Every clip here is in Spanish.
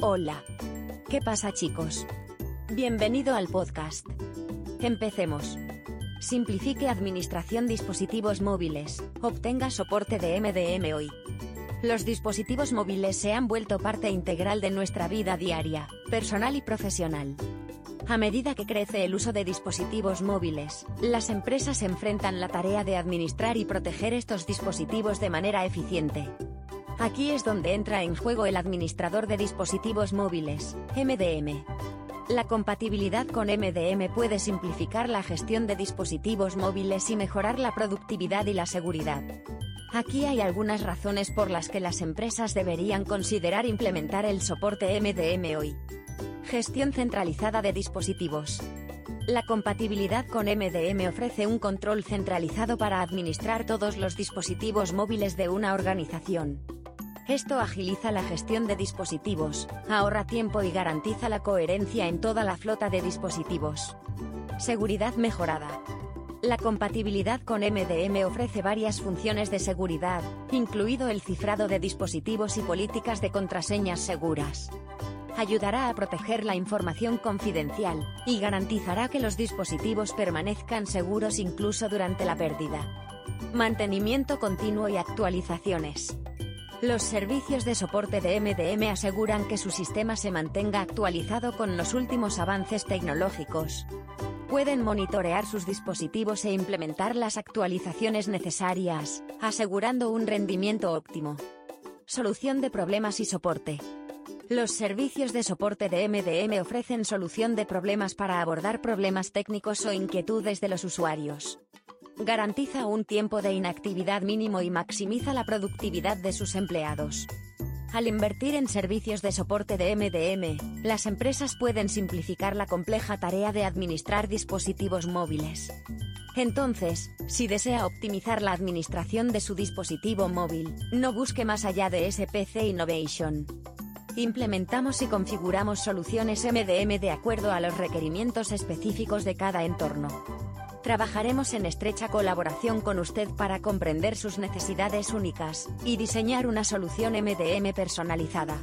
Hola. ¿Qué pasa chicos? Bienvenido al podcast. Empecemos. Simplifique Administración Dispositivos Móviles. Obtenga soporte de MDM hoy. Los dispositivos móviles se han vuelto parte integral de nuestra vida diaria, personal y profesional. A medida que crece el uso de dispositivos móviles, las empresas enfrentan la tarea de administrar y proteger estos dispositivos de manera eficiente. Aquí es donde entra en juego el administrador de dispositivos móviles, MDM. La compatibilidad con MDM puede simplificar la gestión de dispositivos móviles y mejorar la productividad y la seguridad. Aquí hay algunas razones por las que las empresas deberían considerar implementar el soporte MDM hoy. Gestión centralizada de dispositivos. La compatibilidad con MDM ofrece un control centralizado para administrar todos los dispositivos móviles de una organización. Esto agiliza la gestión de dispositivos, ahorra tiempo y garantiza la coherencia en toda la flota de dispositivos. Seguridad mejorada. La compatibilidad con MDM ofrece varias funciones de seguridad, incluido el cifrado de dispositivos y políticas de contraseñas seguras. Ayudará a proteger la información confidencial, y garantizará que los dispositivos permanezcan seguros incluso durante la pérdida. Mantenimiento continuo y actualizaciones. Los servicios de soporte de MDM aseguran que su sistema se mantenga actualizado con los últimos avances tecnológicos. Pueden monitorear sus dispositivos e implementar las actualizaciones necesarias, asegurando un rendimiento óptimo. Solución de problemas y soporte. Los servicios de soporte de MDM ofrecen solución de problemas para abordar problemas técnicos o inquietudes de los usuarios garantiza un tiempo de inactividad mínimo y maximiza la productividad de sus empleados. Al invertir en servicios de soporte de MDM, las empresas pueden simplificar la compleja tarea de administrar dispositivos móviles. Entonces, si desea optimizar la administración de su dispositivo móvil, no busque más allá de SPC Innovation. Implementamos y configuramos soluciones MDM de acuerdo a los requerimientos específicos de cada entorno. Trabajaremos en estrecha colaboración con usted para comprender sus necesidades únicas y diseñar una solución MDM personalizada.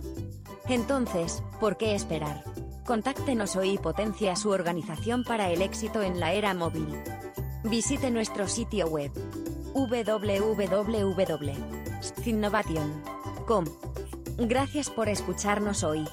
Entonces, ¿por qué esperar? Contáctenos hoy y potencia su organización para el éxito en la era móvil. Visite nuestro sitio web www.innovation.com. Gracias por escucharnos hoy.